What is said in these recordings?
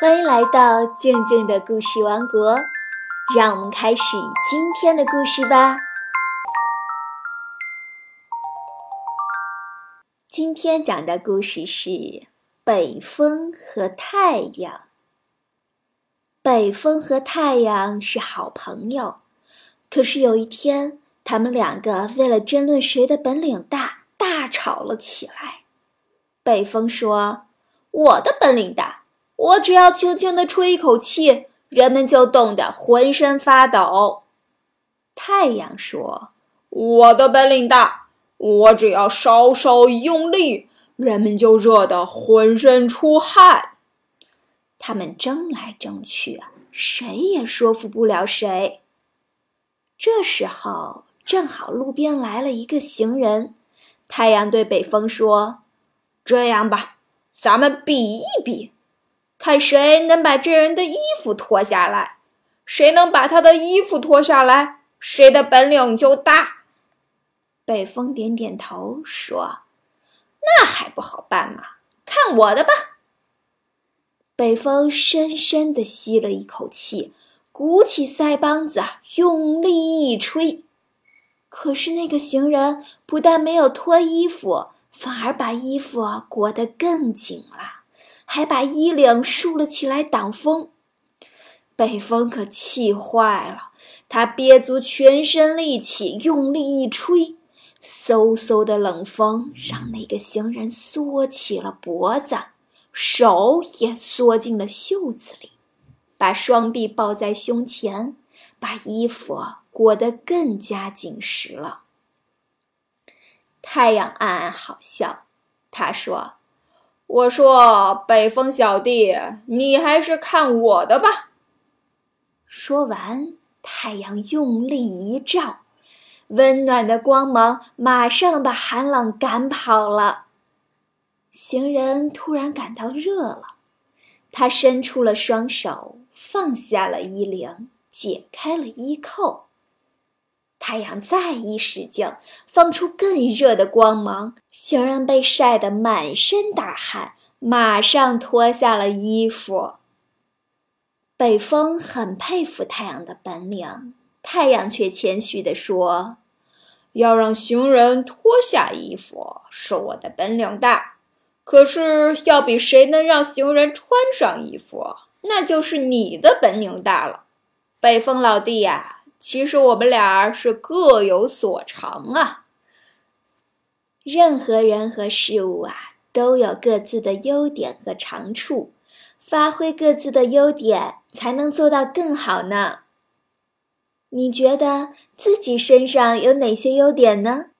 欢迎来到静静的故事王国，让我们开始今天的故事吧。今天讲的故事是北风和太阳。北风和太阳是好朋友，可是有一天，他们两个为了争论谁的本领大，大吵了起来。北风说：“我的本领大。”我只要轻轻地吹一口气，人们就冻得浑身发抖。太阳说：“我的本领大，我只要稍稍一用力，人们就热得浑身出汗。”他们争来争去，谁也说服不了谁。这时候，正好路边来了一个行人。太阳对北风说：“这样吧，咱们比一比。”看谁能把这人的衣服脱下来，谁能把他的衣服脱下来，谁的本领就大。北风点点头说：“那还不好办吗？看我的吧。”北风深深地吸了一口气，鼓起腮帮子，用力一吹。可是那个行人不但没有脱衣服，反而把衣服裹得更紧了。还把衣领竖了起来挡风，北风可气坏了。他憋足全身力气，用力一吹，嗖嗖的冷风让那个行人缩起了脖子，手也缩进了袖子里，把双臂抱在胸前，把衣服裹得更加紧实了。太阳暗暗好笑，他说。我说：“北风小弟，你还是看我的吧。”说完，太阳用力一照，温暖的光芒马上把寒冷赶跑了。行人突然感到热了，他伸出了双手，放下了衣领，解开了衣扣。太阳再一使劲，放出更热的光芒。行人被晒得满身大汗，马上脱下了衣服。北风很佩服太阳的本领，太阳却谦虚地说：“要让行人脱下衣服，是我的本领大；可是要比谁能让行人穿上衣服，那就是你的本领大了。”北风老弟呀！其实我们俩是各有所长啊。任何人和事物啊，都有各自的优点和长处，发挥各自的优点，才能做到更好呢。你觉得自己身上有哪些优点呢？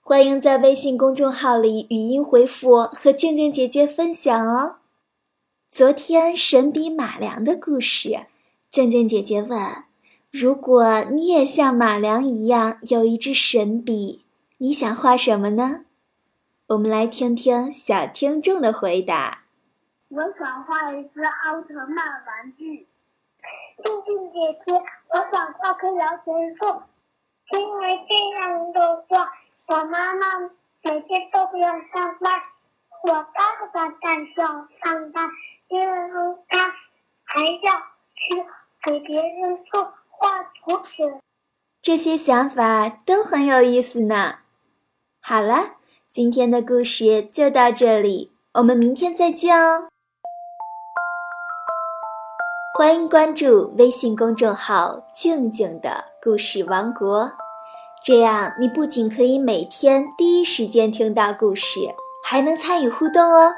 欢迎在微信公众号里语音回复和静静姐姐分享哦。昨天神笔马良的故事，静静姐姐问。如果你也像马良一样有一支神笔，你想画什么呢？我们来听听小听众的回答。我想画一只奥特曼玩具。静静姐姐，我想画棵摇钱树，因为这样的话，我妈妈每天都不用上班，我爸爸在上上班，因为他还要去给别人送。这些想法都很有意思呢。好了，今天的故事就到这里，我们明天再见哦。欢迎关注微信公众号“静静的故事王国”，这样你不仅可以每天第一时间听到故事，还能参与互动哦。